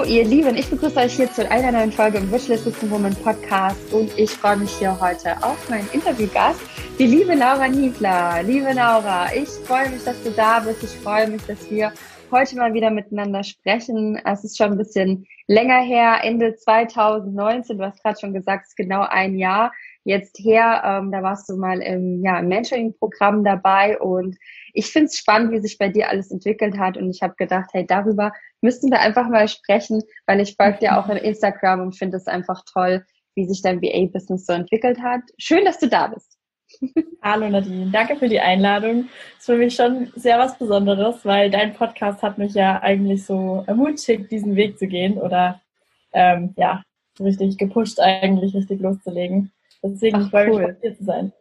Hallo ihr Lieben, ich begrüße euch hier zu einer neuen Folge im Wishlist Woman Podcast und ich freue mich hier heute auf meinen Interviewgast, die liebe Laura Niebler. Liebe Laura, ich freue mich, dass du da bist. Ich freue mich, dass wir heute mal wieder miteinander sprechen. Es ist schon ein bisschen länger her, Ende 2019. Du hast gerade schon gesagt, es ist genau ein Jahr jetzt her. Ähm, da warst du mal im, ja, im Mentoring-Programm dabei und ich finde es spannend, wie sich bei dir alles entwickelt hat und ich habe gedacht, hey, darüber müssten wir einfach mal sprechen, weil ich folge dir auch in Instagram und finde es einfach toll, wie sich dein VA-Business so entwickelt hat. Schön, dass du da bist. Hallo Nadine, danke für die Einladung. Das ist für mich schon sehr was Besonderes, weil dein Podcast hat mich ja eigentlich so ermutigt, diesen Weg zu gehen oder ähm, ja, richtig gepusht eigentlich, richtig loszulegen. Deswegen Ach, freue cool. mich, hier zu sein.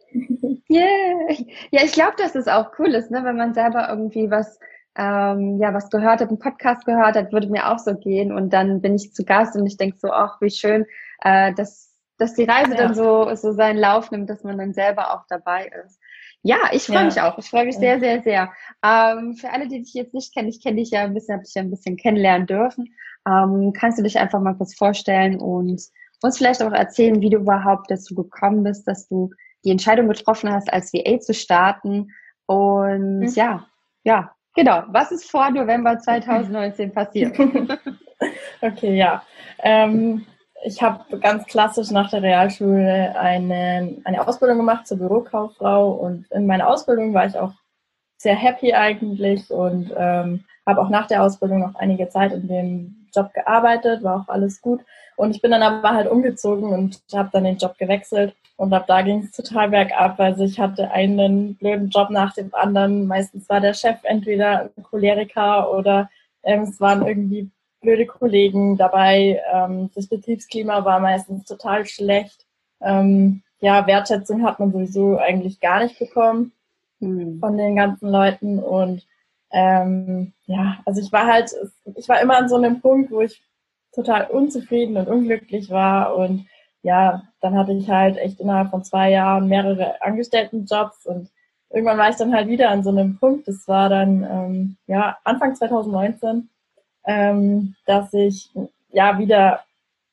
Yeah. Ja, ich glaube, dass es auch cool ist, ne, wenn man selber irgendwie was ähm, ja, was gehört hat, einen Podcast gehört hat, würde mir auch so gehen. Und dann bin ich zu Gast und ich denke so, ach, wie schön, äh, dass, dass die Reise ja. dann so, so seinen Lauf nimmt, dass man dann selber auch dabei ist. Ja, ich freue ja. mich auch. Ich freue mich sehr, sehr, sehr. Ähm, für alle, die dich jetzt nicht kennen, ich kenne dich ja ein bisschen, habe dich ja ein bisschen kennenlernen dürfen. Ähm, kannst du dich einfach mal kurz vorstellen und uns vielleicht auch erzählen, wie du überhaupt dazu gekommen bist, dass du die Entscheidung getroffen hast, als VA zu starten. Und mhm. ja, ja, Genau. Was ist vor November 2019 passiert? okay, ja. Ähm, ich habe ganz klassisch nach der Realschule eine, eine Ausbildung gemacht zur Bürokauffrau und in meiner Ausbildung war ich auch sehr happy eigentlich und ähm, habe auch nach der Ausbildung noch einige Zeit in dem Job gearbeitet, war auch alles gut. Und ich bin dann aber halt umgezogen und habe dann den Job gewechselt und ab da ging es total bergab. Also ich hatte einen blöden Job nach dem anderen. Meistens war der Chef entweder ein Choleriker oder ähm, es waren irgendwie blöde Kollegen dabei. Ähm, das Betriebsklima war meistens total schlecht. Ähm, ja, Wertschätzung hat man sowieso eigentlich gar nicht bekommen mhm. von den ganzen Leuten. Und ähm, ja, also ich war halt, ich war immer an so einem Punkt, wo ich total unzufrieden und unglücklich war und ja, dann hatte ich halt echt innerhalb von zwei Jahren mehrere Angestelltenjobs und irgendwann war ich dann halt wieder an so einem Punkt, das war dann ähm, ja Anfang 2019, ähm, dass ich ja wieder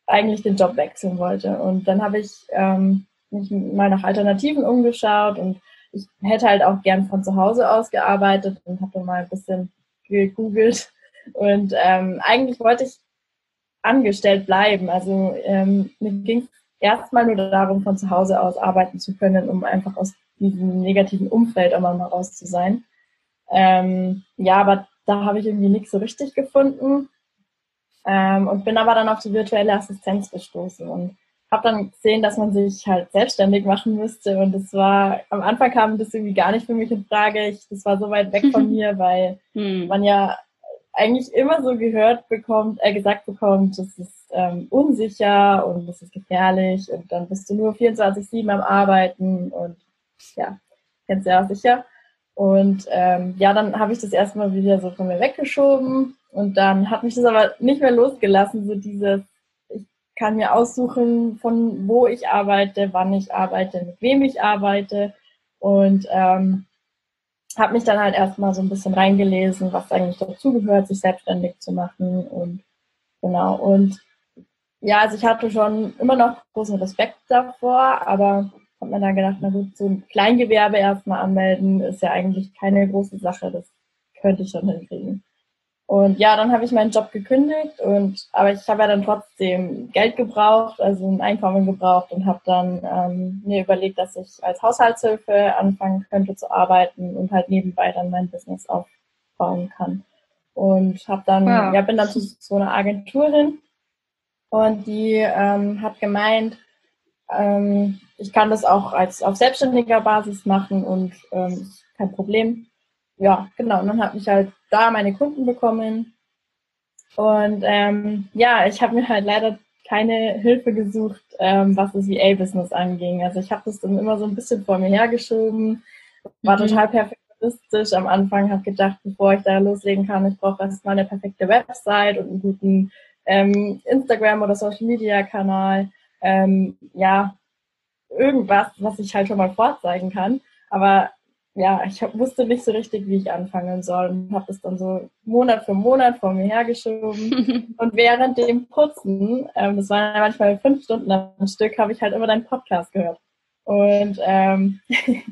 eigentlich den Job wechseln wollte. Und dann habe ich ähm, mich mal nach Alternativen umgeschaut und ich hätte halt auch gern von zu Hause aus gearbeitet und habe dann mal ein bisschen gegoogelt. Und ähm, eigentlich wollte ich angestellt bleiben. Also ähm, mir ging es erstmal nur darum, von zu Hause aus arbeiten zu können, um einfach aus diesem negativen Umfeld immer mal raus zu sein. Ähm, ja, aber da habe ich irgendwie nichts so richtig gefunden ähm, und bin aber dann auf die virtuelle Assistenz gestoßen und habe dann gesehen, dass man sich halt selbstständig machen müsste und das war, am Anfang kam das irgendwie gar nicht für mich in Frage. Ich, das war so weit weg von mir, weil hm. man ja eigentlich immer so gehört bekommt, äh, gesagt bekommt, das ist ähm, unsicher und das ist gefährlich und dann bist du nur 24-7 am Arbeiten und ja, kennst du ja auch sicher. Und ähm, ja, dann habe ich das erstmal wieder so von mir weggeschoben und dann hat mich das aber nicht mehr losgelassen, so dieses, ich kann mir aussuchen, von wo ich arbeite, wann ich arbeite, mit wem ich arbeite und ähm, habe mich dann halt erstmal so ein bisschen reingelesen, was eigentlich dazugehört, sich selbstständig zu machen und genau. Und ja, also ich hatte schon immer noch großen Respekt davor, aber habe mir dann gedacht, na gut, so ein Kleingewerbe erstmal anmelden ist ja eigentlich keine große Sache, das könnte ich schon hinkriegen. Und ja, dann habe ich meinen Job gekündigt und aber ich habe ja dann trotzdem Geld gebraucht, also ein Einkommen gebraucht und habe dann ähm, mir überlegt, dass ich als Haushaltshilfe anfangen könnte zu arbeiten und halt nebenbei dann mein Business aufbauen kann. Und habe dann, wow. ja, bin dann zu so einer Agenturin und die ähm, hat gemeint, ähm, ich kann das auch als auf selbstständiger Basis machen und ähm, kein Problem ja, genau. Und dann habe ich halt da meine Kunden bekommen. Und ähm, ja, ich habe mir halt leider keine Hilfe gesucht, ähm, was das VA-Business anging. Also ich habe das dann immer so ein bisschen vor mir hergeschoben, war mhm. total perfektionistisch am Anfang, habe gedacht, bevor ich da loslegen kann, ich brauche erstmal eine perfekte Website und einen guten ähm, Instagram- oder Social-Media-Kanal. Ähm, ja, irgendwas, was ich halt schon mal vorzeigen kann. Aber ja, ich hab, wusste nicht so richtig, wie ich anfangen soll und habe es dann so Monat für Monat vor mir hergeschoben. und während dem Putzen, ähm, das waren manchmal fünf Stunden am Stück, habe ich halt immer deinen Podcast gehört. Und ähm,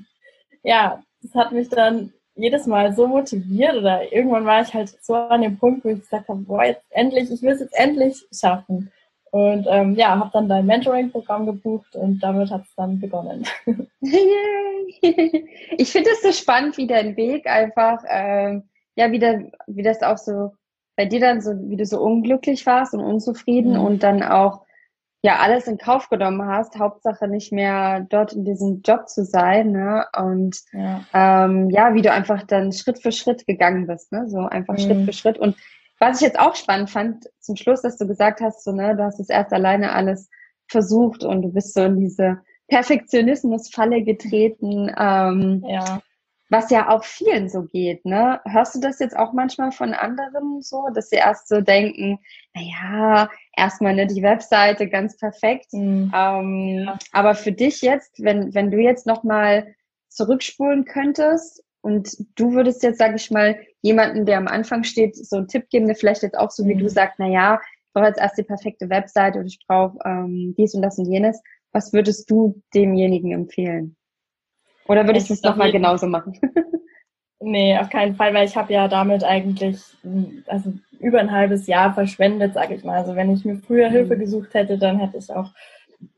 ja, das hat mich dann jedes Mal so motiviert oder irgendwann war ich halt so an dem Punkt, wo ich gesagt habe, boah, jetzt endlich, ich will es jetzt endlich schaffen. Und ähm, ja, habe dann dein Mentoring-Programm gebucht und damit hat es dann begonnen. ich finde es so spannend, wie dein Weg einfach, ähm, ja, wie, der, wie das auch so bei dir dann so, wie du so unglücklich warst und unzufrieden mhm. und dann auch ja alles in Kauf genommen hast, Hauptsache nicht mehr dort in diesem Job zu sein, ne? Und ja, ähm, ja wie du einfach dann Schritt für Schritt gegangen bist, ne? So einfach mhm. Schritt für Schritt und was ich jetzt auch spannend fand, zum Schluss, dass du gesagt hast, so, ne, du hast es erst alleine alles versucht und du bist so in diese Perfektionismusfalle getreten, ähm, ja. was ja auch vielen so geht, ne? Hörst du das jetzt auch manchmal von anderen so, dass sie erst so denken, naja, erstmal ne, die Webseite ganz perfekt, mhm. ähm, ja. aber für dich jetzt, wenn, wenn du jetzt nochmal zurückspulen könntest und du würdest jetzt, sag ich mal, jemanden, der am Anfang steht, so einen Tipp geben, der vielleicht jetzt auch so wie du mhm. sagst, na ja, ich brauche jetzt erst die perfekte Website und ich brauche ähm, dies und das und jenes. Was würdest du demjenigen empfehlen? Oder würdest du es nochmal genauso machen? nee, auf keinen Fall, weil ich habe ja damit eigentlich also über ein halbes Jahr verschwendet, sage ich mal. Also wenn ich mir früher Hilfe mhm. gesucht hätte, dann hätte ich auch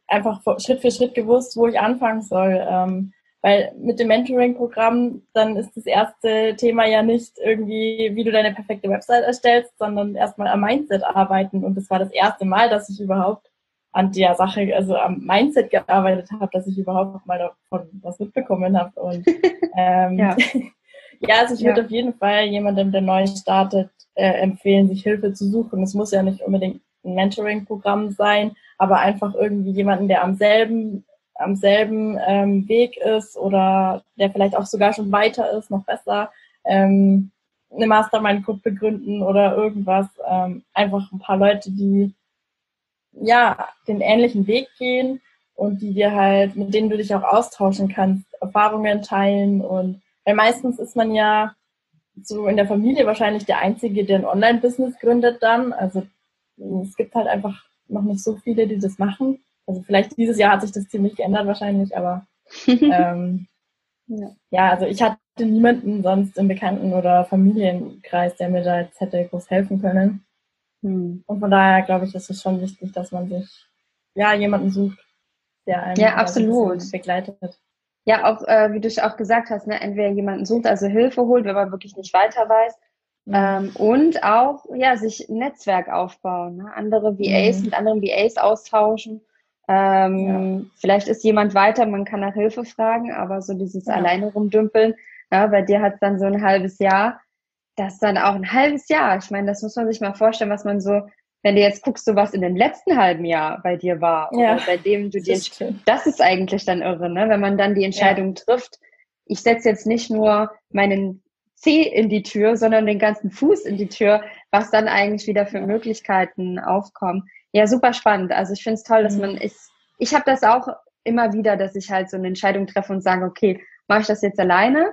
einfach Schritt für Schritt gewusst, wo ich anfangen soll. Ähm, weil mit dem Mentoring-Programm, dann ist das erste Thema ja nicht irgendwie, wie du deine perfekte Website erstellst, sondern erstmal am Mindset arbeiten. Und das war das erste Mal, dass ich überhaupt an der Sache, also am Mindset gearbeitet habe, dass ich überhaupt mal davon was mitbekommen habe. Und ähm, ja. ja, also ich würde auf jeden Fall jemandem, der neu startet, äh, empfehlen, sich Hilfe zu suchen. Es muss ja nicht unbedingt ein Mentoring-Programm sein, aber einfach irgendwie jemanden, der am selben am selben ähm, Weg ist oder der vielleicht auch sogar schon weiter ist, noch besser, ähm, eine Mastermind-Gruppe gründen oder irgendwas. Ähm, einfach ein paar Leute, die ja den ähnlichen Weg gehen und die dir halt, mit denen du dich auch austauschen kannst, Erfahrungen teilen und weil meistens ist man ja so in der Familie wahrscheinlich der Einzige, der ein Online-Business gründet dann. Also es gibt halt einfach noch nicht so viele, die das machen. Also vielleicht dieses Jahr hat sich das ziemlich geändert wahrscheinlich, aber ähm, ja. ja. also ich hatte niemanden sonst im Bekannten- oder Familienkreis, der mir da jetzt hätte groß helfen können. Hm. Und von daher glaube ich, ist es schon wichtig, dass man sich ja jemanden sucht, der einen ja, absolut. begleitet. Ja, auch äh, wie du auch gesagt hast, ne, entweder jemanden sucht, also Hilfe holt, wenn man wirklich nicht weiter weiß, mhm. ähm, und auch ja sich ein Netzwerk aufbauen, ne? andere VAs mhm. mit anderen VAs austauschen ähm, ja. Vielleicht ist jemand weiter, man kann nach Hilfe fragen, aber so dieses ja. alleine rumdümpeln, ja, bei dir hat es dann so ein halbes Jahr, das ist dann auch ein halbes Jahr. Ich meine, das muss man sich mal vorstellen, was man so, wenn du jetzt guckst, so was in dem letzten halben Jahr bei dir war, ja. oder bei dem du dir, das ist eigentlich dann irre, ne? wenn man dann die Entscheidung trifft, ich setze jetzt nicht nur meinen Zeh in die Tür, sondern den ganzen Fuß in die Tür, was dann eigentlich wieder für Möglichkeiten aufkommen. Ja, super spannend. Also ich finde es toll, dass mhm. man ist. Ich habe das auch immer wieder, dass ich halt so eine Entscheidung treffe und sage, okay, mache ich das jetzt alleine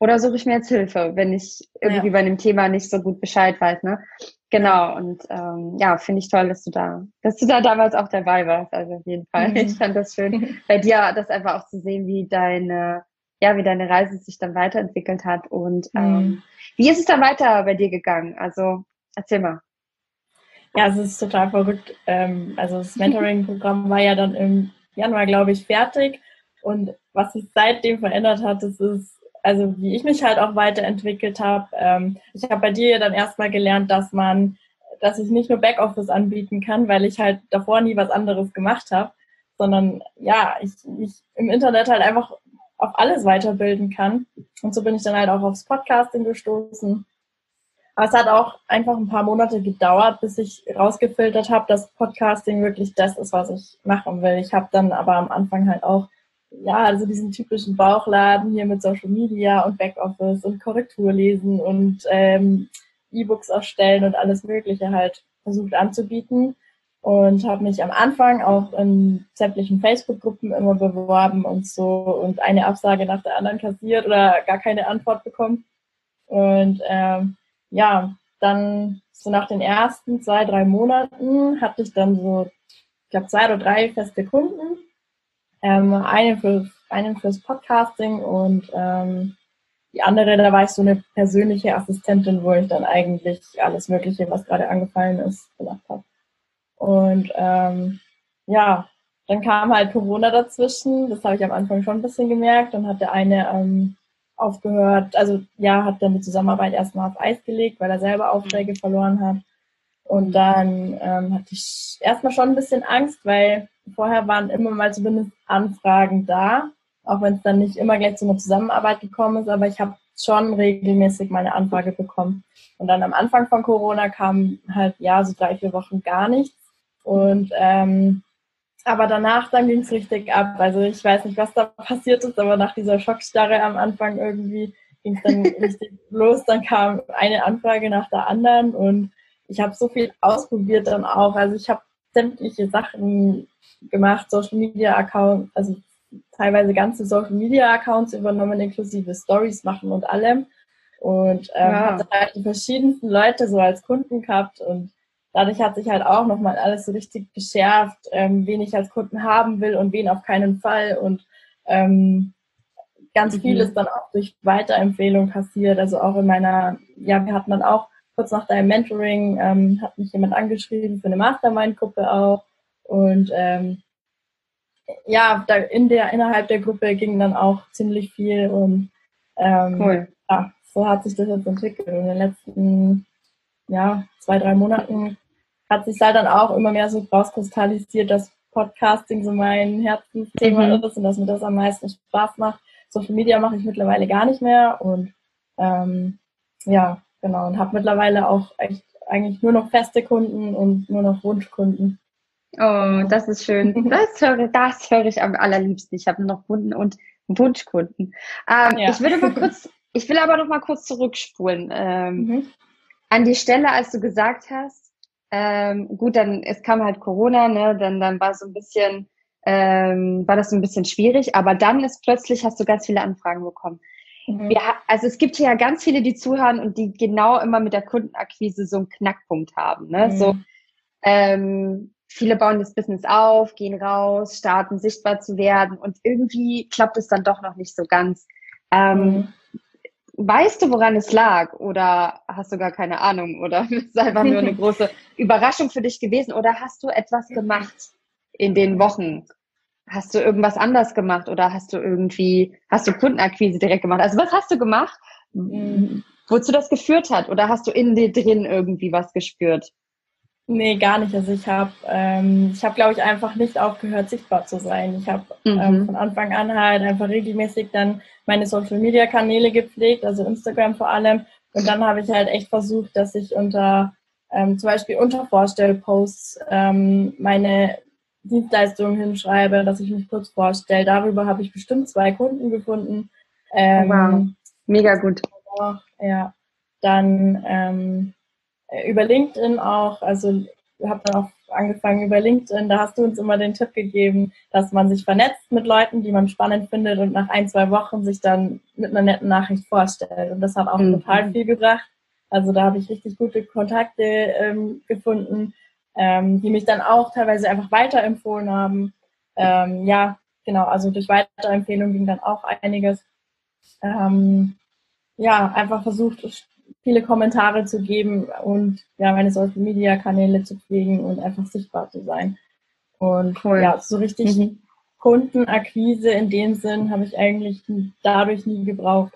oder suche ich mir jetzt Hilfe, wenn ich irgendwie ja. bei einem Thema nicht so gut Bescheid weiß, ne? Genau. Und ähm, ja, finde ich toll, dass du da, dass du da damals auch dabei warst. Also auf jeden Fall. Mhm. Ich fand das schön, bei dir das einfach auch zu sehen, wie deine, ja, wie deine Reise sich dann weiterentwickelt hat. Und ähm, mhm. wie ist es dann weiter bei dir gegangen? Also erzähl mal. Ja, es ist total verrückt. Ähm, also das Mentoring-Programm war ja dann im Januar, glaube ich, fertig. Und was sich seitdem verändert hat, das ist, also wie ich mich halt auch weiterentwickelt habe. Ähm, ich habe bei dir dann erstmal gelernt, dass man, dass ich nicht nur Backoffice anbieten kann, weil ich halt davor nie was anderes gemacht habe, sondern ja, ich mich im Internet halt einfach auf alles weiterbilden kann. Und so bin ich dann halt auch aufs Podcasting gestoßen aber es hat auch einfach ein paar Monate gedauert, bis ich rausgefiltert habe, dass Podcasting wirklich das ist, was ich machen will. Ich habe dann aber am Anfang halt auch, ja, also diesen typischen Bauchladen hier mit Social Media und Backoffice und Korrektur lesen und ähm, E-Books erstellen und alles Mögliche halt versucht anzubieten. und habe mich am Anfang auch in sämtlichen Facebook-Gruppen immer beworben und so und eine Absage nach der anderen kassiert oder gar keine Antwort bekommen. Und ähm, ja, dann so nach den ersten zwei, drei Monaten hatte ich dann so, ich glaube, zwei oder drei feste Kunden. Ähm, einen, für, einen fürs Podcasting und ähm, die andere, da war ich so eine persönliche Assistentin, wo ich dann eigentlich alles Mögliche, was gerade angefallen ist, gemacht habe. Und ähm, ja, dann kam halt Corona dazwischen. Das habe ich am Anfang schon ein bisschen gemerkt. Dann hat der eine ähm, aufgehört, also ja, hat dann die Zusammenarbeit erstmal auf Eis gelegt, weil er selber Aufträge verloren hat. Und dann ähm, hatte ich erstmal schon ein bisschen Angst, weil vorher waren immer mal zumindest Anfragen da, auch wenn es dann nicht immer gleich zu einer Zusammenarbeit gekommen ist, aber ich habe schon regelmäßig meine Anfrage bekommen. Und dann am Anfang von Corona kam halt ja so drei, vier Wochen gar nichts. Und ähm, aber danach dann ging es richtig ab. Also ich weiß nicht, was da passiert ist, aber nach dieser Schockstarre am Anfang irgendwie ging es dann richtig los. Dann kam eine Anfrage nach der anderen und ich habe so viel ausprobiert dann auch. Also ich habe sämtliche Sachen gemacht, Social Media Accounts, also teilweise ganze Social Media Accounts übernommen, inklusive Stories machen und allem. Und ähm, ja. hatte halt die verschiedensten Leute so als Kunden gehabt und dadurch hat sich halt auch nochmal alles so richtig geschärft, ähm, wen ich als Kunden haben will und wen auf keinen Fall. Und ähm, ganz mhm. viel ist dann auch durch Weiterempfehlung passiert. Also auch in meiner, ja, wir hatten dann auch kurz nach deinem Mentoring, ähm, hat mich jemand angeschrieben für eine Mastermind-Gruppe auch. Und ähm, ja, da in der, innerhalb der Gruppe ging dann auch ziemlich viel und ähm, cool. ja, so hat sich das jetzt entwickelt. Und in den letzten ja, zwei, drei Monaten hat sich halt dann auch immer mehr so rauskristallisiert, dass Podcasting so mein Herzensthema mhm. ist und dass mir das am meisten Spaß macht. Social Media mache ich mittlerweile gar nicht mehr und ähm, ja, genau, und habe mittlerweile auch echt eigentlich nur noch feste Kunden und nur noch Wunschkunden. Oh, das ist schön. Das höre, das höre ich am allerliebsten. Ich habe noch Kunden und Wunschkunden. Ähm, ja. Ich würde mal kurz, ich will aber noch mal kurz zurückspulen. Ähm, mhm. An die Stelle, als du gesagt hast, ähm, gut, dann es kam halt Corona, ne, dann dann war so ein bisschen ähm, war das so ein bisschen schwierig, aber dann ist plötzlich hast du ganz viele Anfragen bekommen. Mhm. Wir, also es gibt hier ja ganz viele, die zuhören und die genau immer mit der Kundenakquise so einen Knackpunkt haben. Ne? Mhm. So ähm, viele bauen das Business auf, gehen raus, starten sichtbar zu werden und irgendwie klappt es dann doch noch nicht so ganz. Ähm, mhm. Weißt du, woran es lag? Oder hast du gar keine Ahnung? Oder ist es einfach nur eine große Überraschung für dich gewesen? Oder hast du etwas gemacht in den Wochen? Hast du irgendwas anders gemacht? Oder hast du irgendwie, hast du Kundenakquise direkt gemacht? Also was hast du gemacht, mhm. wozu das geführt hat? Oder hast du in dir drin irgendwie was gespürt? Nee, gar nicht. Also ich habe, ähm, ich habe, glaube ich, einfach nicht aufgehört, sichtbar zu sein. Ich habe ähm, mhm. ähm, von Anfang an halt einfach regelmäßig dann meine Social-Media-Kanäle gepflegt, also Instagram vor allem. Und dann habe ich halt echt versucht, dass ich unter ähm, zum Beispiel unter Vorstellposts ähm, meine Dienstleistungen hinschreibe, dass ich mich kurz vorstelle. Darüber habe ich bestimmt zwei Kunden gefunden. Ähm, wow. Mega gut. Ja, dann ähm, äh, über LinkedIn auch, also habe dann auch angefangen über LinkedIn, da hast du uns immer den Tipp gegeben, dass man sich vernetzt mit Leuten, die man spannend findet und nach ein, zwei Wochen sich dann mit einer netten Nachricht vorstellt. Und das hat auch mhm. total viel gebracht. Also da habe ich richtig gute Kontakte ähm, gefunden, ähm, die mich dann auch teilweise einfach weiterempfohlen haben. Ähm, ja, genau, also durch Weiterempfehlung ging dann auch einiges. Ähm, ja, einfach versucht, viele Kommentare zu geben und ja, meine Social Media Kanäle zu pflegen und einfach sichtbar zu sein. Und cool. ja, so richtig mhm. Kundenakquise in dem Sinn habe ich eigentlich dadurch nie gebraucht.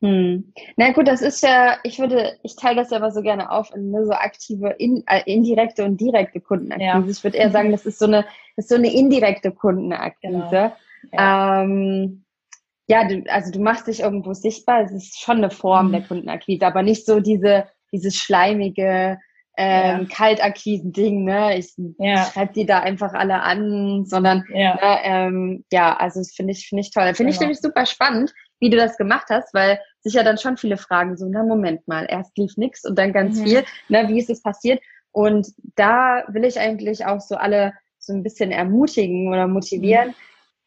Hm. Na gut, das ist ja, ich würde, ich teile das ja aber so gerne auf in ne, so aktive, in, äh, indirekte und direkte Kundenakquise. Ja. Ich würde eher sagen, das ist so eine, das ist so eine indirekte Kundenakquise. Genau. Ja. Ähm, ja, du, also du machst dich irgendwo sichtbar. Es ist schon eine Form mhm. der Kundenakquise, aber nicht so diese, dieses schleimige, ähm, ja. Kaltakquisen-Ding, ne? Ich ja. schreibe die da einfach alle an, sondern ja, ne, ähm, ja also das finde ich, finde ich toll. Finde genau. ich nämlich super spannend, wie du das gemacht hast, weil sich ja dann schon viele fragen, so, na Moment mal, erst lief nix und dann ganz mhm. viel, ne, wie ist es passiert? Und da will ich eigentlich auch so alle so ein bisschen ermutigen oder motivieren. Mhm.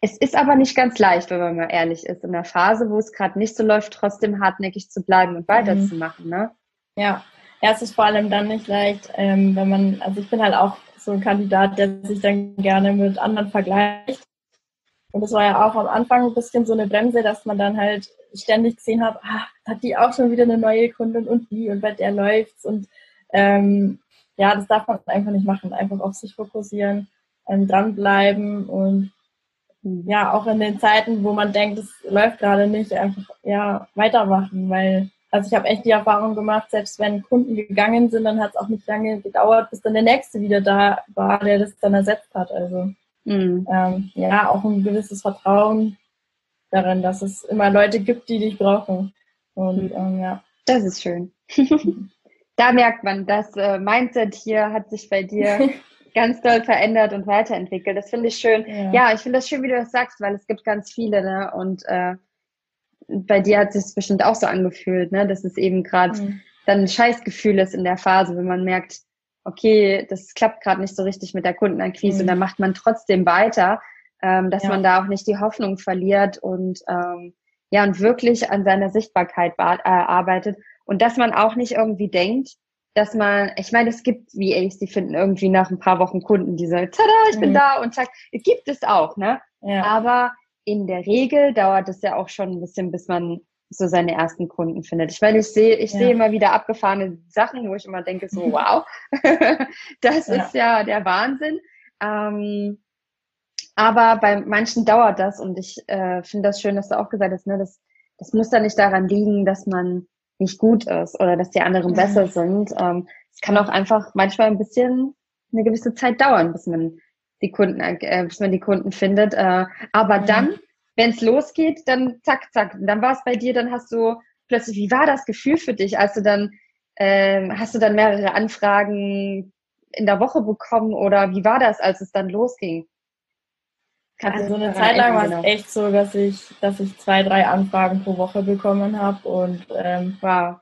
Es ist aber nicht ganz leicht, wenn man mal ehrlich ist, in der Phase, wo es gerade nicht so läuft, trotzdem hartnäckig zu bleiben und weiterzumachen. Ne? Ja, ja, es ist vor allem dann nicht leicht, ähm, wenn man, also ich bin halt auch so ein Kandidat, der sich dann gerne mit anderen vergleicht. Und das war ja auch am Anfang ein bisschen so eine Bremse, dass man dann halt ständig gesehen hat, ah, hat die auch schon wieder eine neue Kundin und die und bei der läuft's und ähm, ja, das darf man einfach nicht machen. Einfach auf sich fokussieren, ähm, dranbleiben und ja, auch in den Zeiten, wo man denkt, es läuft gerade nicht, einfach ja weitermachen, weil also ich habe echt die Erfahrung gemacht, selbst wenn Kunden gegangen sind, dann hat es auch nicht lange gedauert, bis dann der nächste wieder da war, der das dann ersetzt hat. Also mhm. ähm, ja, auch ein gewisses Vertrauen darin, dass es immer Leute gibt, die dich brauchen. Und mhm. ähm, ja. Das ist schön. da merkt man, das äh, Mindset hier hat sich bei dir ganz doll verändert und weiterentwickelt. Das finde ich schön. Ja, ja ich finde das schön, wie du das sagst, weil es gibt ganz viele, ne? Und äh, bei dir hat es sich bestimmt auch so angefühlt, ne? Dass es eben gerade mhm. dann ein Scheißgefühl ist in der Phase, wenn man merkt, okay, das klappt gerade nicht so richtig mit der Kundenakquise mhm. und dann macht man trotzdem weiter, ähm, dass ja. man da auch nicht die Hoffnung verliert und ähm, ja und wirklich an seiner Sichtbarkeit äh, arbeitet und dass man auch nicht irgendwie denkt, dass man, ich meine, es gibt VAs, die finden irgendwie nach ein paar Wochen Kunden, die sagen, tada, ich bin mhm. da und zack, gibt es auch, ne? Ja. Aber in der Regel dauert es ja auch schon ein bisschen, bis man so seine ersten Kunden findet. Ich meine, ich sehe, ich ja. sehe immer wieder abgefahrene Sachen, wo ich immer denke, so, wow, das ja. ist ja der Wahnsinn. Ähm, aber bei manchen dauert das und ich äh, finde das schön, dass du auch gesagt hast, ne, das, das muss ja nicht daran liegen, dass man nicht gut ist oder dass die anderen mhm. besser sind. Ähm, es kann auch einfach manchmal ein bisschen eine gewisse Zeit dauern, bis man die Kunden, äh, bis man die Kunden findet. Äh, aber mhm. dann, wenn es losgeht, dann zack, zack. Dann war es bei dir, dann hast du plötzlich, wie war das Gefühl für dich, als du dann, äh, hast du dann mehrere Anfragen in der Woche bekommen oder wie war das, als es dann losging? Also eine Zeit lang war es echt so, dass ich, dass ich zwei, drei Anfragen pro Woche bekommen habe und ähm, wow.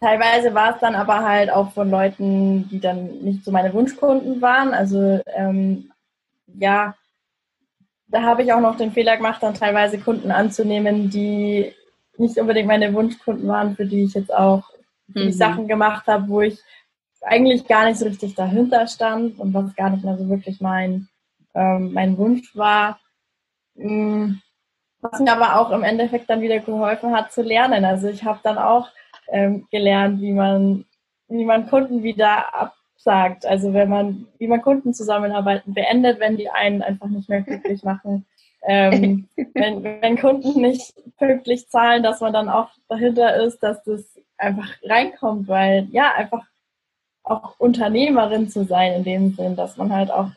Teilweise war es dann aber halt auch von Leuten, die dann nicht so meine Wunschkunden waren. Also ähm, ja, da habe ich auch noch den Fehler gemacht, dann teilweise Kunden anzunehmen, die nicht unbedingt meine Wunschkunden waren, für die ich jetzt auch mhm. Sachen gemacht habe, wo ich eigentlich gar nicht so richtig dahinter stand und was gar nicht mehr so wirklich mein, ähm, mein Wunsch war. Mm, was mir aber auch im Endeffekt dann wieder geholfen hat zu lernen. Also ich habe dann auch ähm, gelernt, wie man, wie man Kunden wieder ab, sagt. Also wenn man, wie man Kundenzusammenarbeiten beendet, wenn die einen einfach nicht mehr glücklich machen. Ähm, wenn, wenn Kunden nicht pünktlich zahlen, dass man dann auch dahinter ist, dass das einfach reinkommt, weil ja, einfach auch Unternehmerin zu sein in dem Sinn, dass man halt auch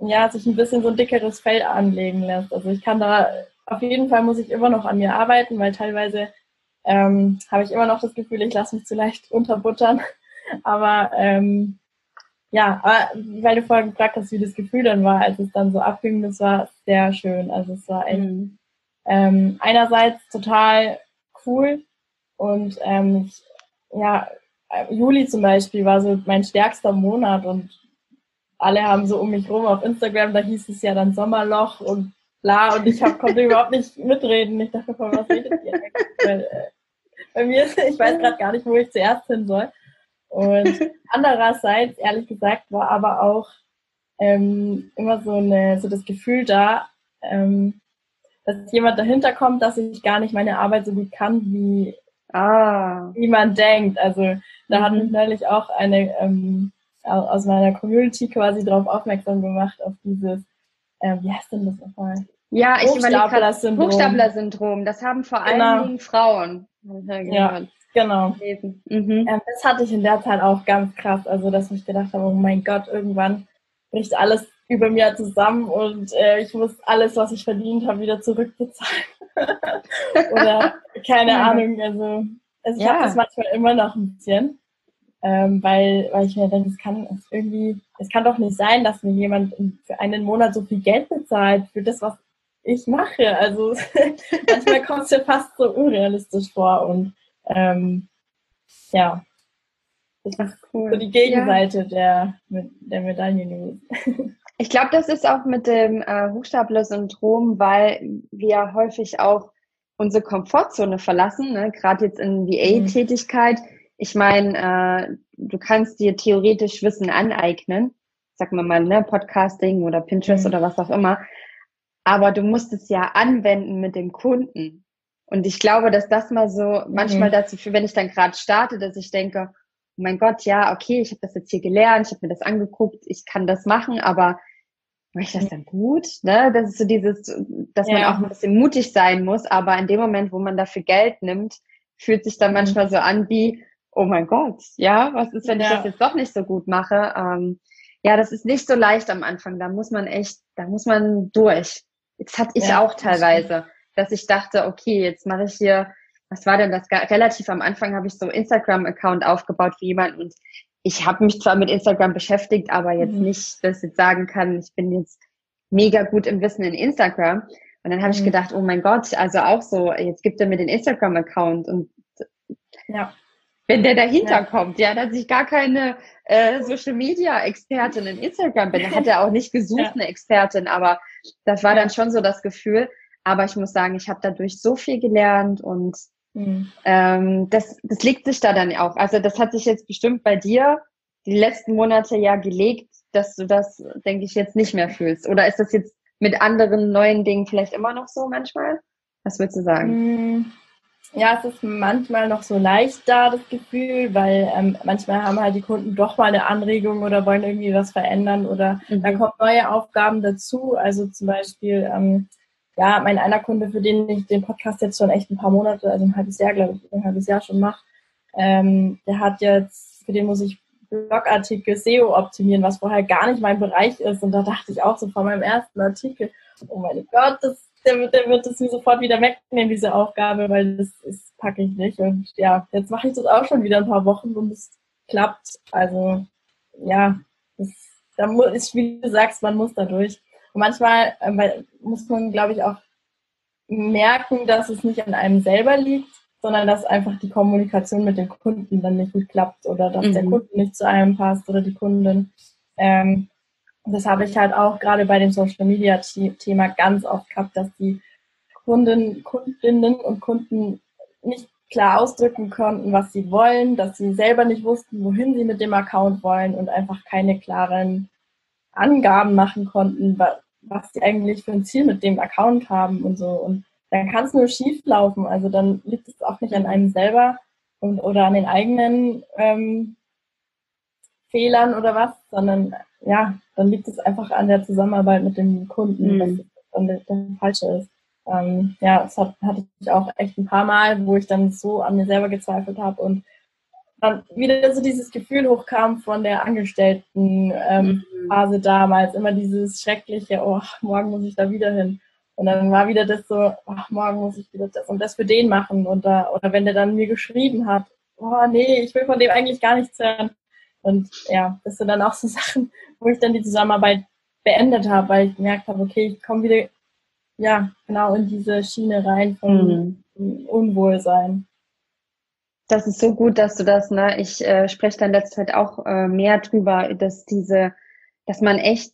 ja, sich ein bisschen so ein dickeres Fell anlegen lässt. Also ich kann da, auf jeden Fall muss ich immer noch an mir arbeiten, weil teilweise ähm, habe ich immer noch das Gefühl, ich lasse mich zu leicht unterbuttern. Aber ähm, ja, aber weil du vorhin gefragt hast, wie das Gefühl dann war, als es dann so abging, das war sehr schön. Also es war echt mhm. ähm, einerseits total cool und ähm, ich, ja, Juli zum Beispiel war so mein stärkster Monat und alle haben so um mich rum auf Instagram, da hieß es ja dann Sommerloch und bla und ich hab, konnte überhaupt nicht mitreden. Ich dachte, von was redet ihr eigentlich? Weil, äh, bei mir ist, ich weiß gerade gar nicht, wo ich zuerst hin soll. Und andererseits, ehrlich gesagt, war aber auch ähm, immer so, eine, so das Gefühl da, ähm, dass jemand dahinter kommt, dass ich gar nicht meine Arbeit so gut kann, wie, ah. wie man denkt. Also da mhm. hat mich neulich auch eine ähm, aus meiner Community quasi darauf aufmerksam gemacht, auf dieses, äh, wie heißt denn das nochmal? Ja, ich Hochstapler-Syndrom. Hochstapler-Syndrom. Das haben vor allen genau. Dingen Frauen. Ja, Genau. Mhm. Ähm, das hatte ich in der Zeit auch ganz krass. Also, dass ich gedacht habe, oh mein Gott, irgendwann bricht alles über mir zusammen und äh, ich muss alles, was ich verdient habe, wieder zurückbezahlen. Oder keine. Ahnung. Also, also ich ja. habe das manchmal immer noch ein bisschen. Ähm, weil, weil ich mir denke, es kann es irgendwie, es kann doch nicht sein, dass mir jemand für einen Monat so viel Geld bezahlt für das, was ich mache. Also manchmal kommt es mir fast so unrealistisch vor und ähm, ja. Das ist cool. so die Gegenseite ja. der, der Medaille Ich glaube, das ist auch mit dem äh, Hochstapler-Syndrom, weil wir häufig auch unsere Komfortzone verlassen, ne? gerade jetzt in VA-Tätigkeit. Mhm. Ich meine, äh, du kannst dir theoretisch Wissen aneignen, sag mal mal, ne, Podcasting oder Pinterest mhm. oder was auch immer, aber du musst es ja anwenden mit dem Kunden. Und ich glaube, dass das mal so manchmal mhm. dazu führt, wenn ich dann gerade starte, dass ich denke, oh mein Gott, ja, okay, ich habe das jetzt hier gelernt, ich habe mir das angeguckt, ich kann das machen, aber mache ich das dann gut? Ne? Das ist so dieses, dass ja. man auch ein bisschen mutig sein muss, aber in dem Moment, wo man dafür Geld nimmt, fühlt sich dann mhm. manchmal so an wie, oh mein Gott, ja, was ist, wenn ja. ich das jetzt doch nicht so gut mache? Ähm, ja, das ist nicht so leicht am Anfang. Da muss man echt, da muss man durch. Jetzt hatte ich ja, auch teilweise, dass ich dachte, okay, jetzt mache ich hier was war denn das? Relativ am Anfang habe ich so Instagram-Account aufgebaut für jemanden und ich habe mich zwar mit Instagram beschäftigt, aber jetzt mhm. nicht, dass ich jetzt sagen kann, ich bin jetzt mega gut im Wissen in Instagram. Und dann habe mhm. ich gedacht, oh mein Gott, also auch so, jetzt gibt er mir den Instagram-Account und ja. Wenn der dahinter ja. kommt, ja, dass ich gar keine äh, Social Media Expertin in Instagram bin, hat er auch nicht gesucht, ja. eine Expertin, aber das war dann schon so das Gefühl. Aber ich muss sagen, ich habe dadurch so viel gelernt und Mhm. Ähm, das, das legt sich da dann auch. Also das hat sich jetzt bestimmt bei dir die letzten Monate ja gelegt, dass du das, denke ich, jetzt nicht mehr fühlst. Oder ist das jetzt mit anderen neuen Dingen vielleicht immer noch so manchmal? Was würdest du sagen? Mhm. Ja, es ist manchmal noch so leicht da, das Gefühl, weil ähm, manchmal haben halt die Kunden doch mal eine Anregung oder wollen irgendwie was verändern oder mhm. da kommen neue Aufgaben dazu. Also zum Beispiel, ähm, ja, mein einer Kunde, für den ich den Podcast jetzt schon echt ein paar Monate, also ein halbes Jahr, glaube ich, ein halbes Jahr schon mache, ähm, der hat jetzt, für den muss ich Blogartikel SEO optimieren, was vorher gar nicht mein Bereich ist. Und da dachte ich auch so vor meinem ersten Artikel, oh mein Gott, das, der, wird, der wird das mir sofort wieder wegnehmen, diese Aufgabe, weil das, das packe ich nicht. Und ja, jetzt mache ich das auch schon wieder ein paar Wochen und es klappt. Also ja, das, da muss, wie du sagst, man muss da durch. Und manchmal äh, muss man, glaube ich, auch merken, dass es nicht an einem selber liegt, sondern dass einfach die Kommunikation mit dem Kunden dann nicht gut klappt oder dass mhm. der Kunde nicht zu einem passt oder die Kundin. Ähm, das habe ich halt auch gerade bei dem Social Media Thema ganz oft gehabt, dass die Kunden, Kundinnen und Kunden nicht klar ausdrücken konnten, was sie wollen, dass sie selber nicht wussten, wohin sie mit dem Account wollen und einfach keine klaren Angaben machen konnten, was die eigentlich für ein Ziel mit dem Account haben und so. Und dann kann es nur schief laufen. Also dann liegt es auch nicht an einem selber und oder an den eigenen ähm, Fehlern oder was, sondern ja, dann liegt es einfach an der Zusammenarbeit mit dem Kunden, mhm. dass es dann der, der falsche ist. Ähm, ja, das hat, hatte ich auch echt ein paar Mal, wo ich dann so an mir selber gezweifelt habe und dann wieder so dieses Gefühl hochkam von der Angestellten ähm, mhm. Damals, immer dieses schreckliche, oh, morgen muss ich da wieder hin. Und dann war wieder das so, ach, morgen muss ich wieder das und das für den machen. Und da, oder wenn der dann mir geschrieben hat, oh nee, ich will von dem eigentlich gar nichts hören. Und ja, das sind dann auch so Sachen, wo ich dann die Zusammenarbeit beendet habe, weil ich gemerkt habe, okay, ich komme wieder, ja, genau in diese Schiene rein von mhm. Unwohlsein. Das ist so gut, dass du das, ne? Ich äh, spreche dann letzte Zeit auch äh, mehr drüber, dass diese, dass man echt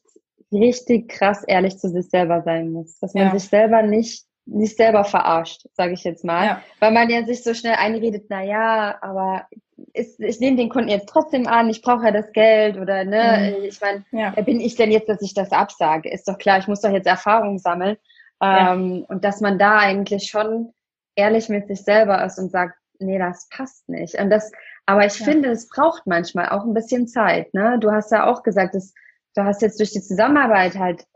richtig krass ehrlich zu sich selber sein muss. Dass man ja. sich selber nicht, nicht selber verarscht, sage ich jetzt mal. Ja. Weil man ja sich so schnell einredet, na ja, aber ist, ich nehme den Kunden jetzt trotzdem an, ich brauche ja das Geld oder ne, mhm. ich meine, ja. wer bin ich denn jetzt, dass ich das absage? Ist doch klar, ich muss doch jetzt Erfahrung sammeln. Ähm, und dass man da eigentlich schon ehrlich mit sich selber ist und sagt, nee, das passt nicht. Und das, aber ich ja. finde, es braucht manchmal auch ein bisschen Zeit. Ne? Du hast ja auch gesagt, dass, du hast jetzt durch die Zusammenarbeit halt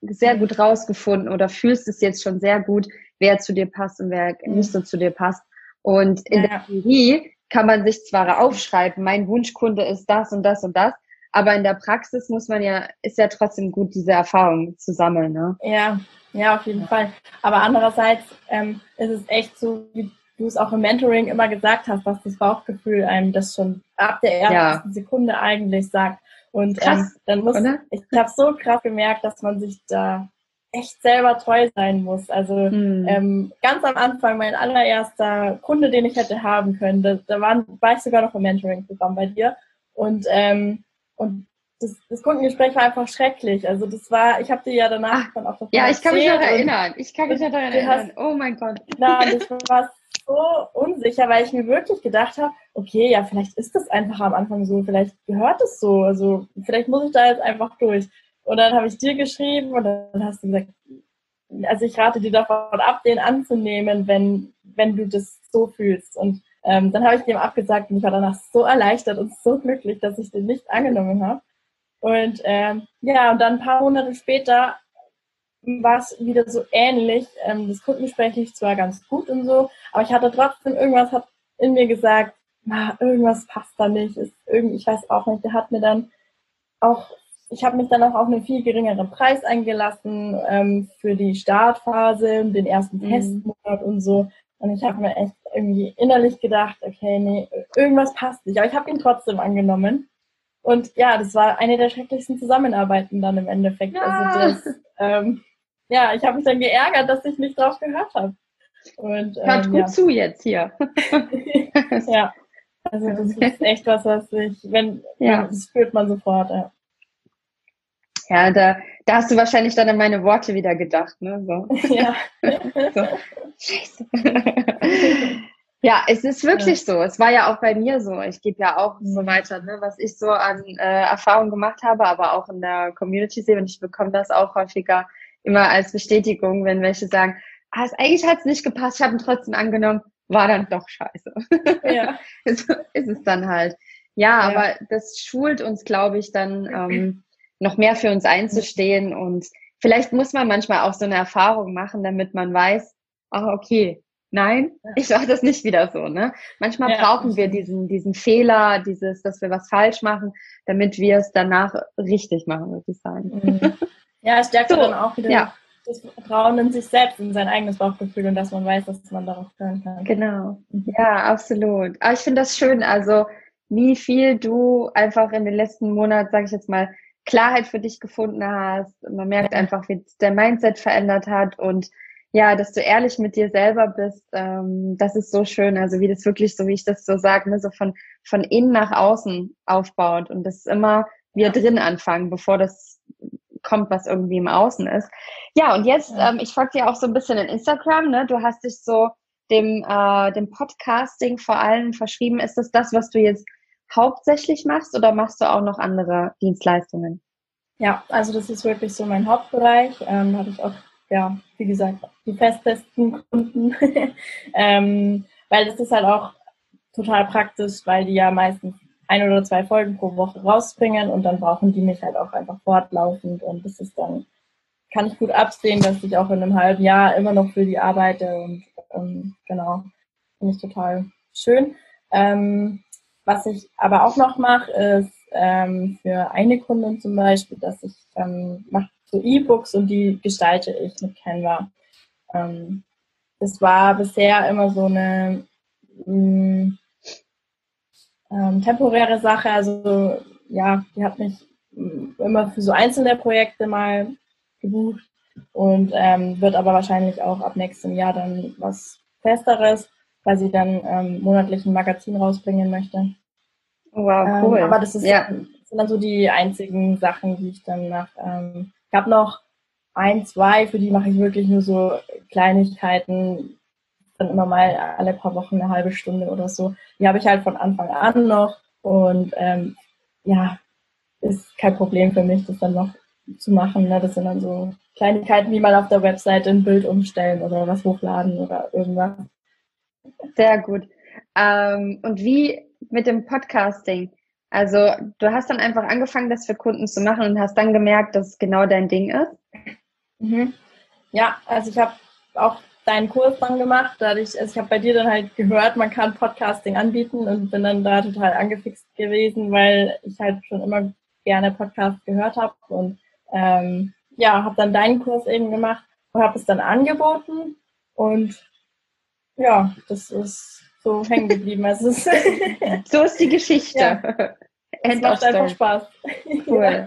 sehr gut rausgefunden oder fühlst es jetzt schon sehr gut, wer zu dir passt und wer mhm. nicht so zu dir passt. Und in ja. der Theorie kann man sich zwar aufschreiben, mein Wunschkunde ist das und das und das, aber in der Praxis muss man ja, ist ja trotzdem gut, diese Erfahrung zu sammeln. Ne? Ja, ja, auf jeden Fall. Aber andererseits ähm, ist es echt so, wie du es auch im Mentoring immer gesagt hast, dass das Bauchgefühl einem das schon ab der ersten ja. Sekunde eigentlich sagt. Und ähm, krass, ähm, dann muss oder? ich habe so krass gemerkt, dass man sich da echt selber treu sein muss. Also mhm. ähm, ganz am Anfang, mein allererster Kunde, den ich hätte haben können, da, da waren, war ich sogar noch im Mentoring-Programm bei dir. Und, ähm, und das, das Kundengespräch war einfach schrecklich. Also das war, ich habe dir ja danach Ach, dann auch davon Ja, ich kann mich noch erinnern. Ich kann mich noch daran erinnern. oh mein Gott. Nein, das war so unsicher, weil ich mir wirklich gedacht habe, okay, ja, vielleicht ist das einfach am Anfang so, vielleicht gehört es so, also vielleicht muss ich da jetzt einfach durch. Und dann habe ich dir geschrieben und dann hast du gesagt, also ich rate dir davon ab, den anzunehmen, wenn, wenn du das so fühlst. Und ähm, dann habe ich dem abgesagt und ich war danach so erleichtert und so glücklich, dass ich den nicht angenommen habe. Und ähm, ja, und dann ein paar Monate später war es wieder so ähnlich. Ähm, das Kundengespräch lief zwar ganz gut und so, aber ich hatte trotzdem irgendwas hat in mir gesagt, na, irgendwas passt da nicht. Ist irgendwie, ich weiß auch nicht. Der hat mir dann auch, ich habe mich dann auch auf einen viel geringeren Preis eingelassen ähm, für die Startphase, den ersten mhm. Testmonat und so. Und ich habe mir echt irgendwie innerlich gedacht, okay, nee, irgendwas passt nicht. Aber ich habe ihn trotzdem angenommen. Und ja, das war eine der schrecklichsten Zusammenarbeiten dann im Endeffekt. Ja. Also das, ähm, ja, ich habe mich dann geärgert, dass ich nicht drauf gehört habe. Und, ähm, Hört gut ja. zu jetzt hier. ja, also das ist echt was, was ich, wenn, ja. das spürt man sofort. Ja, ja da, da hast du wahrscheinlich dann an meine Worte wieder gedacht, ne? So. Ja. so. Scheiße. Ja, es ist wirklich ja. so. Es war ja auch bei mir so. Ich gebe ja auch so weiter, ne, was ich so an äh, Erfahrungen gemacht habe, aber auch in der Community sehe. Und ich bekomme das auch häufiger immer als Bestätigung, wenn welche sagen, ah, es, eigentlich hat es nicht gepasst, ich habe ihn trotzdem angenommen, war dann doch scheiße. Ja. so ist es dann halt. Ja, ja, aber das schult uns, glaube ich, dann ähm, noch mehr für uns einzustehen. Und vielleicht muss man manchmal auch so eine Erfahrung machen, damit man weiß, ah, okay, nein, ich mache das nicht wieder so. Ne? Manchmal ja. brauchen wir diesen, diesen Fehler, dieses, dass wir was falsch machen, damit wir es danach richtig machen, würde ich sagen. Mhm. Ja, es stärkt so, dann auch wieder ja. das Vertrauen in sich selbst, in sein eigenes Bauchgefühl und dass man weiß, dass man darauf hören kann. Genau. Mhm. Ja, absolut. Aber ich finde das schön, also wie viel du einfach in den letzten Monaten, sage ich jetzt mal, Klarheit für dich gefunden hast. Man merkt einfach, wie der Mindset verändert hat und ja, dass du ehrlich mit dir selber bist, ähm, das ist so schön. Also wie das wirklich, so wie ich das so sage, ne, so von, von innen nach außen aufbaut und das immer wir drin anfangen, bevor das kommt, was irgendwie im Außen ist. Ja, und jetzt, ähm, ich folge dir auch so ein bisschen in Instagram, ne? Du hast dich so dem, äh, dem Podcasting vor allem verschrieben. Ist das das, was du jetzt hauptsächlich machst oder machst du auch noch andere Dienstleistungen? Ja, also das ist wirklich so mein Hauptbereich. Ähm, habe ich auch ja, wie gesagt, die festfesten Kunden. ähm, weil das ist halt auch total praktisch, weil die ja meistens ein oder zwei Folgen pro Woche rausbringen und dann brauchen die mich halt auch einfach fortlaufend und das ist dann, kann ich gut absehen, dass ich auch in einem halben Jahr immer noch für die arbeite und ähm, genau, finde ich total schön. Ähm, was ich aber auch noch mache, ist ähm, für eine Kundin zum Beispiel, dass ich ähm, mache so E-Books und die gestalte ich mit Canva. Ähm, das war bisher immer so eine mm, ähm, temporäre Sache. Also ja, die hat mich immer für so einzelne Projekte mal gebucht und ähm, wird aber wahrscheinlich auch ab nächstem Jahr dann was Festeres, weil sie dann ähm, monatlich ein Magazin rausbringen möchte. Wow, ähm, cool. Ähm, aber das, ist ja. dann, sind dann so die einzigen Sachen, die ich dann mache. Ähm, ich habe noch ein, zwei, für die mache ich wirklich nur so Kleinigkeiten, dann immer mal alle paar Wochen eine halbe Stunde oder so. Die habe ich halt von Anfang an noch und ähm, ja, ist kein Problem für mich, das dann noch zu machen. Ne? Das sind dann so Kleinigkeiten, wie mal auf der Webseite ein Bild umstellen oder was hochladen oder irgendwas. Sehr gut. Ähm, und wie mit dem Podcasting? Also du hast dann einfach angefangen, das für Kunden zu machen und hast dann gemerkt, dass es genau dein Ding ist? Mhm. Ja, also ich habe auch deinen Kurs dann gemacht. Dadurch, also ich habe bei dir dann halt gehört, man kann Podcasting anbieten und bin dann da total angefixt gewesen, weil ich halt schon immer gerne Podcasts gehört habe und ähm, ja, habe dann deinen Kurs eben gemacht und habe es dann angeboten und ja, das ist so hängen geblieben. Also ist so ist die Geschichte. Ja. Es macht einfach Spaß. Cool.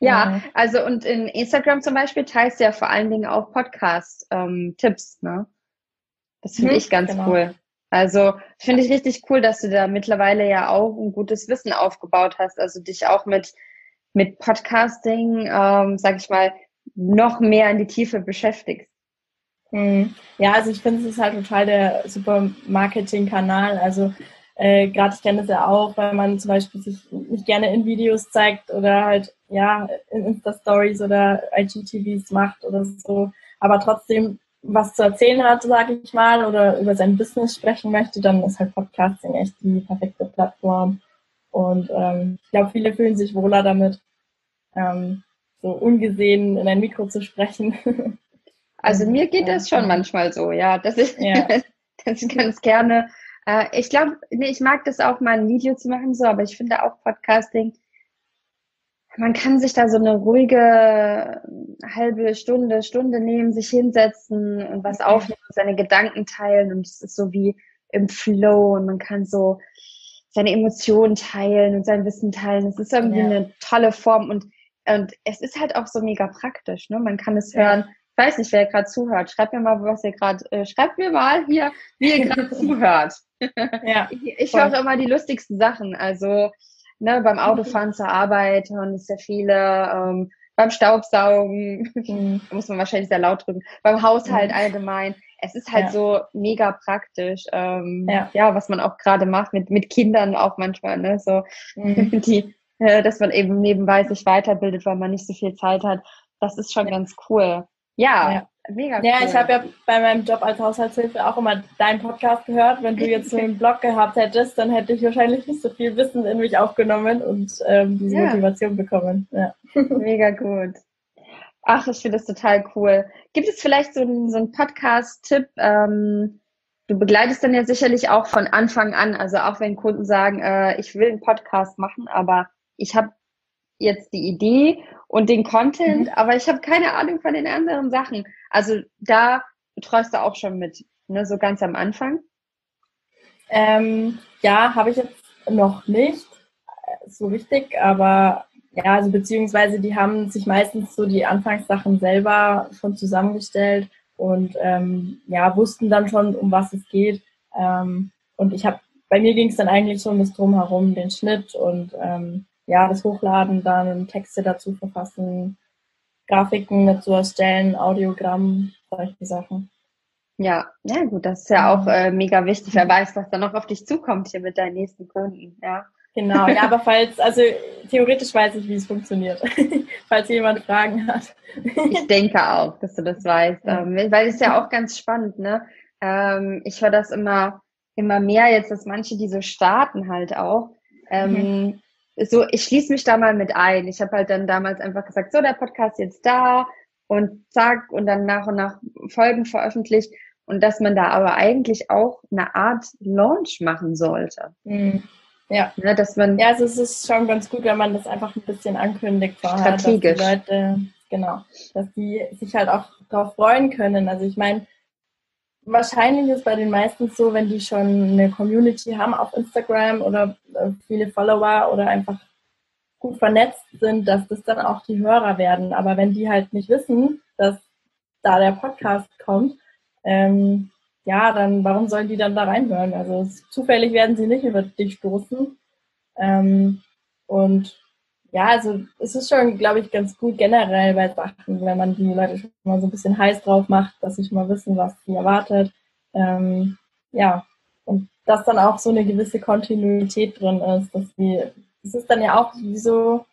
Ja, also und in Instagram zum Beispiel teilst du ja vor allen Dingen auch Podcast-Tipps, ähm, ne? Das finde hm, ich ganz genau. cool. Also finde ich richtig cool, dass du da mittlerweile ja auch ein gutes Wissen aufgebaut hast, also dich auch mit, mit Podcasting, ähm, sag ich mal, noch mehr in die Tiefe beschäftigst. Hm. Ja, also ich finde, es ist halt total der super Marketing-Kanal. Also äh, Gerade ich kenne es ja auch, wenn man zum Beispiel sich nicht gerne in Videos zeigt oder halt ja in Insta-Stories oder IGTVs macht oder so, aber trotzdem was zu erzählen hat, sage ich mal, oder über sein Business sprechen möchte, dann ist halt Podcasting echt die perfekte Plattform. Und ähm, ich glaube, viele fühlen sich wohler damit, ähm, so ungesehen in ein Mikro zu sprechen. Also mir geht das schon manchmal so, ja, dass ich, ja. dass ich ganz gerne äh, ich glaube, nee, ich mag das auch mal ein Video zu machen, so, aber ich finde auch Podcasting, man kann sich da so eine ruhige halbe Stunde, Stunde nehmen, sich hinsetzen und was aufnehmen, seine Gedanken teilen und es ist so wie im Flow und man kann so seine Emotionen teilen und sein Wissen teilen. Es ist irgendwie ja. eine tolle Form und, und es ist halt auch so mega praktisch. Ne? Man kann es hören, ich weiß nicht, wer gerade zuhört. Schreibt mir mal, was ihr gerade, äh, schreibt mir mal hier, wie ihr gerade zuhört. ja, ich, ich höre immer die lustigsten Sachen. Also ne, beim Autofahren zur Arbeit und es sehr viele, ähm, beim Staubsaugen, mhm. muss man wahrscheinlich sehr laut drücken, beim Haushalt mhm. allgemein. Es ist halt ja. so mega praktisch, ähm, ja. ja, was man auch gerade macht mit, mit Kindern auch manchmal, ne, so, mhm. die, äh, dass man eben nebenbei sich weiterbildet, weil man nicht so viel Zeit hat. Das ist schon ganz cool. Ja, ja. mega cool. Ja, ich habe ja bei meinem Job als Haushaltshilfe auch immer deinen Podcast gehört. Wenn du jetzt so einen Blog gehabt hättest, dann hätte ich wahrscheinlich nicht so viel Wissen in mich aufgenommen und ähm, diese ja. Motivation bekommen. Ja. Mega gut. Ach, ich finde das total cool. Gibt es vielleicht so einen, so einen Podcast-Tipp? Ähm, du begleitest dann ja sicherlich auch von Anfang an, also auch wenn Kunden sagen, äh, ich will einen Podcast machen, aber ich habe jetzt die Idee und den Content, mhm. aber ich habe keine Ahnung von den anderen Sachen. Also da betreust du auch schon mit, ne, so ganz am Anfang? Ähm, ja, habe ich jetzt noch nicht so richtig, aber ja, also beziehungsweise die haben sich meistens so die Anfangssachen selber schon zusammengestellt und ähm, ja, wussten dann schon, um was es geht. Ähm, und ich habe, bei mir ging es dann eigentlich um das Drumherum, den Schnitt und ähm, ja, das Hochladen, dann Texte dazu verfassen, Grafiken dazu erstellen, Audiogramm, solche Sachen. Ja, ja gut, das ist ja auch äh, mega wichtig. Wer weiß, was da noch auf dich zukommt hier mit deinen nächsten Kunden, ja. Genau, ja, aber falls, also theoretisch weiß ich, wie es funktioniert, falls jemand Fragen hat. ich denke auch, dass du das weißt, ähm, weil es ja auch ganz spannend, ne? Ähm, ich höre das immer, immer mehr jetzt, dass manche, die so starten halt auch, ähm, mhm so, ich schließe mich da mal mit ein. Ich habe halt dann damals einfach gesagt, so, der Podcast jetzt da und zack und dann nach und nach Folgen veröffentlicht und dass man da aber eigentlich auch eine Art Launch machen sollte. Mhm. Ja. ja. dass man ja, also es ist schon ganz gut, wenn man das einfach ein bisschen ankündigt vorher, strategisch. dass die Leute, genau, dass die sich halt auch darauf freuen können. Also ich meine, wahrscheinlich ist bei den meisten so, wenn die schon eine Community haben auf Instagram oder äh, viele Follower oder einfach gut vernetzt sind, dass das dann auch die Hörer werden. Aber wenn die halt nicht wissen, dass da der Podcast kommt, ähm, ja, dann warum sollen die dann da reinhören? Also zufällig werden sie nicht über dich stoßen. Ähm, und ja, also es ist schon, glaube ich, ganz gut generell bei Sachen, wenn man die Leute schon mal so ein bisschen heiß drauf macht, dass sie schon mal wissen, was sie erwartet. Ähm, ja, und dass dann auch so eine gewisse Kontinuität drin ist, dass die, es ist dann ja auch wie so,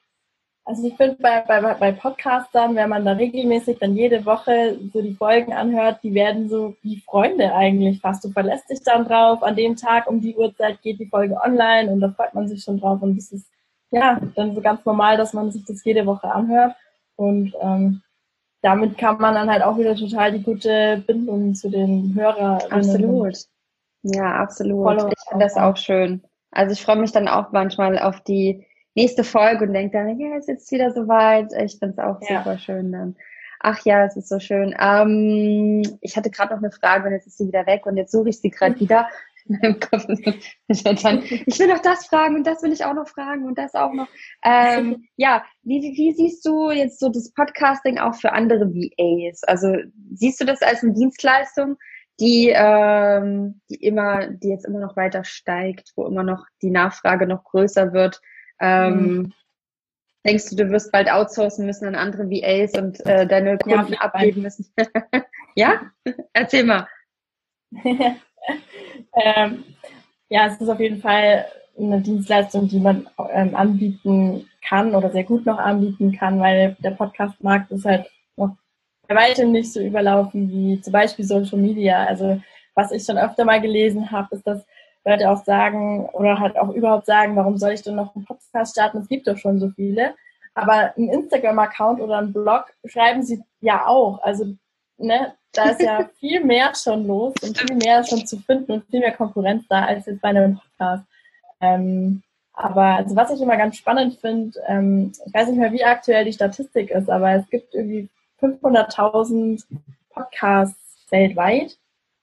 also ich finde bei, bei, bei Podcastern, wenn man da regelmäßig dann jede Woche so die Folgen anhört, die werden so wie Freunde eigentlich fast. Du verlässt dich dann drauf, an dem Tag um die Uhrzeit geht die Folge online und da freut man sich schon drauf und das ist ja, dann so ganz normal, dass man sich das jede Woche anhört. Und ähm, damit kann man dann halt auch wieder total die gute Bindung zu den Hörern. Absolut. Ja, absolut. Ich finde das auch schön. Also ich freue mich dann auch manchmal auf die nächste Folge und denke dann, ja, ist jetzt wieder soweit. Ich finde es auch ja. super schön dann. Ach ja, es ist so schön. Ähm, ich hatte gerade noch eine Frage und jetzt ist sie wieder weg und jetzt suche ich sie gerade wieder. In meinem Kopf. ich will noch das fragen und das will ich auch noch fragen und das auch noch. Ähm, ja, wie, wie siehst du jetzt so das Podcasting auch für andere VAs? Also siehst du das als eine Dienstleistung, die, ähm, die immer, die jetzt immer noch weiter steigt, wo immer noch die Nachfrage noch größer wird? Ähm, mhm. Denkst du, du wirst bald outsourcen müssen an andere VAs und äh, deine Kunden ja, abgeben müssen? ja? Erzähl mal. ähm, ja, es ist auf jeden Fall eine Dienstleistung, die man ähm, anbieten kann oder sehr gut noch anbieten kann, weil der Podcast-Markt ist halt noch bei weitem nicht so überlaufen wie zum Beispiel Social Media. Also was ich schon öfter mal gelesen habe, ist, dass Leute auch sagen oder halt auch überhaupt sagen, warum soll ich denn noch einen Podcast starten? Es gibt doch schon so viele. Aber ein Instagram-Account oder ein Blog schreiben sie ja auch. Also ne, da ist ja viel mehr schon los und viel mehr schon zu finden und viel mehr Konkurrenz da als jetzt bei einem Podcast. Ähm, aber also was ich immer ganz spannend finde, ähm, ich weiß nicht mehr, wie aktuell die Statistik ist, aber es gibt irgendwie 500.000 Podcasts weltweit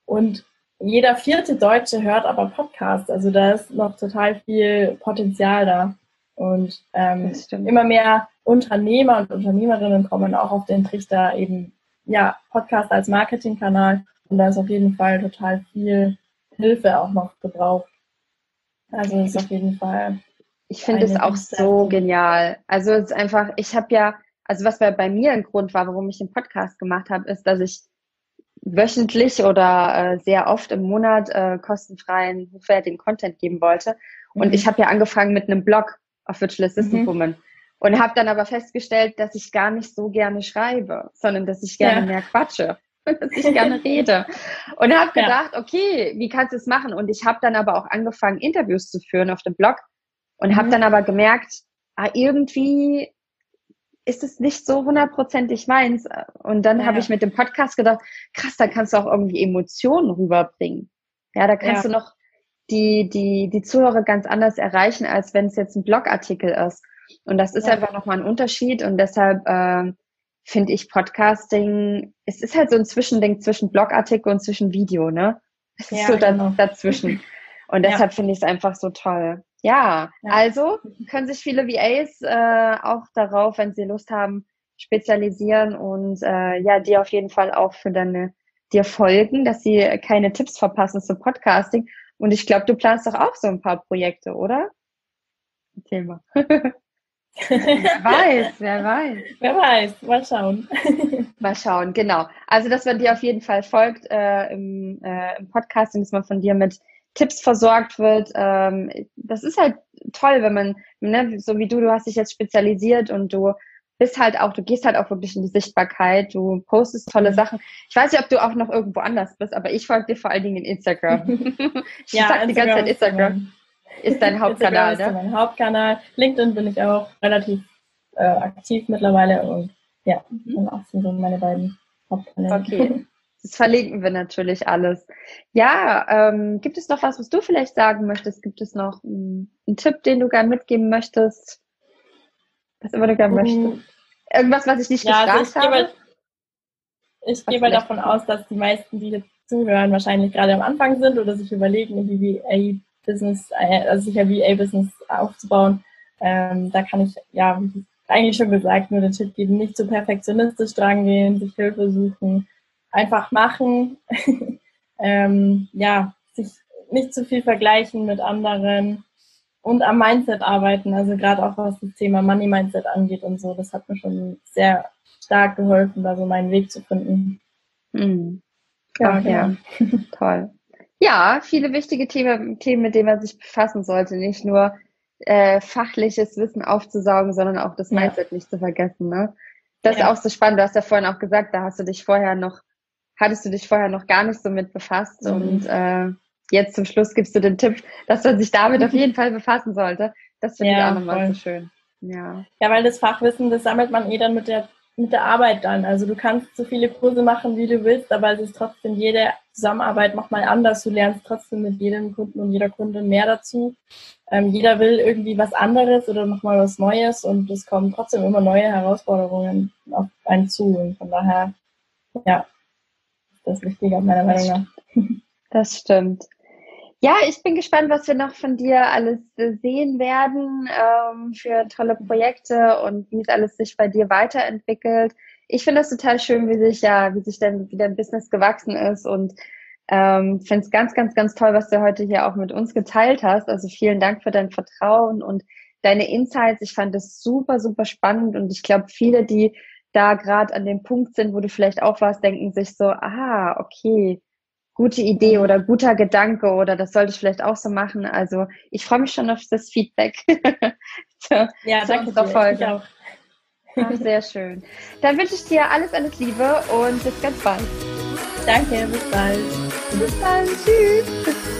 und jeder vierte Deutsche hört aber Podcasts. Also da ist noch total viel Potenzial da. Und ähm, immer mehr Unternehmer und Unternehmerinnen kommen auch auf den Trichter eben ja, Podcast als Marketingkanal und da ist auf jeden Fall total viel Hilfe auch noch gebraucht. Also ist auf jeden Fall. Ich finde es auch so genial. Also es ist einfach, ich habe ja, also was bei mir ein Grund war, warum ich den Podcast gemacht habe, ist, dass ich wöchentlich oder äh, sehr oft im Monat äh, kostenfreien, hochwertigen Content geben wollte. Und mhm. ich habe ja angefangen mit einem Blog auf Virtual Assistant mhm. Woman. Und habe dann aber festgestellt, dass ich gar nicht so gerne schreibe, sondern dass ich gerne ja. mehr quatsche, dass ich gerne rede. Und habe gedacht, ja. okay, wie kannst du es machen? Und ich habe dann aber auch angefangen, Interviews zu führen auf dem Blog und mhm. habe dann aber gemerkt, ah, irgendwie ist es nicht so hundertprozentig meins. Und dann ja. habe ich mit dem Podcast gedacht, krass, da kannst du auch irgendwie Emotionen rüberbringen. Ja, da kannst du noch die, die, die Zuhörer ganz anders erreichen, als wenn es jetzt ein Blogartikel ist. Und das ist ja. einfach nochmal ein Unterschied und deshalb äh, finde ich Podcasting, es ist halt so ein Zwischending zwischen Blogartikel und zwischen Video, ne? Es ist ja, so genau. dazwischen. Und deshalb ja. finde ich es einfach so toll. Ja, ja, also können sich viele VAs äh, auch darauf, wenn sie Lust haben, spezialisieren und äh, ja, dir auf jeden Fall auch für deine dir folgen, dass sie keine Tipps verpassen zum Podcasting. Und ich glaube, du planst doch auch so ein paar Projekte, oder? Thema. wer weiß, wer weiß. Wer weiß, mal schauen. mal schauen, genau. Also, dass man dir auf jeden Fall folgt äh, im, äh, im Podcast und dass man von dir mit Tipps versorgt wird. Ähm, das ist halt toll, wenn man, ne, so wie du, du hast dich jetzt spezialisiert und du bist halt auch, du gehst halt auch wirklich in die Sichtbarkeit, du postest tolle mhm. Sachen. Ich weiß nicht, ob du auch noch irgendwo anders bist, aber ich folge dir vor allen Dingen in Instagram. ich ja, sag die ganze Zeit Instagram ist dein Hauptkanal, Instagram ne? Ist mein Hauptkanal. LinkedIn bin ich auch relativ äh, aktiv mittlerweile und ja, mhm. auch sind so meine beiden Hauptkanäle. Okay. Das verlinken wir natürlich alles. Ja, ähm, gibt es noch was, was du vielleicht sagen möchtest? Gibt es noch einen, einen Tipp, den du gerne mitgeben möchtest? Was immer du gerne mhm. möchtest. Irgendwas, was ich nicht ja, gefragt also ich habe? Gebe, ich gehe mal davon aus, dass die meisten, die jetzt zuhören, wahrscheinlich gerade am Anfang sind oder sich überlegen, wie VA-Business, äh, also sich ein VA-Business aufzubauen. Ähm, da kann ich, ja, eigentlich schon gesagt, nur den Tipp geben, nicht zu so perfektionistisch dran gehen, sich Hilfe suchen, einfach machen. ähm, ja, sich nicht zu viel vergleichen mit anderen und am Mindset arbeiten, also gerade auch was das Thema Money Mindset angeht und so. Das hat mir schon sehr stark geholfen, da so meinen Weg zu finden. Mhm. Ja, Ach, ja. Genau. toll. Ja, viele wichtige Themen, Themen, mit denen man sich befassen sollte. Nicht nur äh, fachliches Wissen aufzusaugen, sondern auch das Mindset ja. nicht zu vergessen. Ne? Das ja. ist auch so spannend. Du hast ja vorhin auch gesagt, da hast du dich vorher noch, hattest du dich vorher noch gar nicht so mit befasst mhm. und äh, jetzt zum Schluss gibst du den Tipp, dass man sich damit auf jeden Fall befassen sollte. Das finde ja, ich auch nochmal so schön. Ja. ja, weil das Fachwissen, das sammelt man eh dann mit der mit der Arbeit dann. Also du kannst so viele Kurse machen, wie du willst, aber es ist trotzdem jede Zusammenarbeit nochmal anders. Du lernst trotzdem mit jedem Kunden und jeder Kundin mehr dazu. Ähm, jeder will irgendwie was anderes oder nochmal was Neues und es kommen trotzdem immer neue Herausforderungen auf einen zu. Und von daher, ja, ist das wichtiger meiner Meinung nach. Das stimmt. Ja, ich bin gespannt, was wir noch von dir alles äh, sehen werden ähm, für tolle Projekte und wie es alles sich bei dir weiterentwickelt. Ich finde es total schön, wie sich ja, wie sich dann wieder ein Business gewachsen ist und ähm, finde es ganz, ganz, ganz toll, was du heute hier auch mit uns geteilt hast. Also vielen Dank für dein Vertrauen und deine Insights. Ich fand es super, super spannend und ich glaube, viele, die da gerade an dem Punkt sind, wo du vielleicht auch warst, denken sich so, ah, okay, gute Idee oder guter Gedanke oder das sollte ich vielleicht auch so machen. Also ich freue mich schon auf das Feedback. so, ja, danke zur Folge. Auch. Ach, sehr schön. Dann wünsche ich dir alles, alles Liebe und bis ganz bald. Danke, bis bald. Bis dann. Tschüss.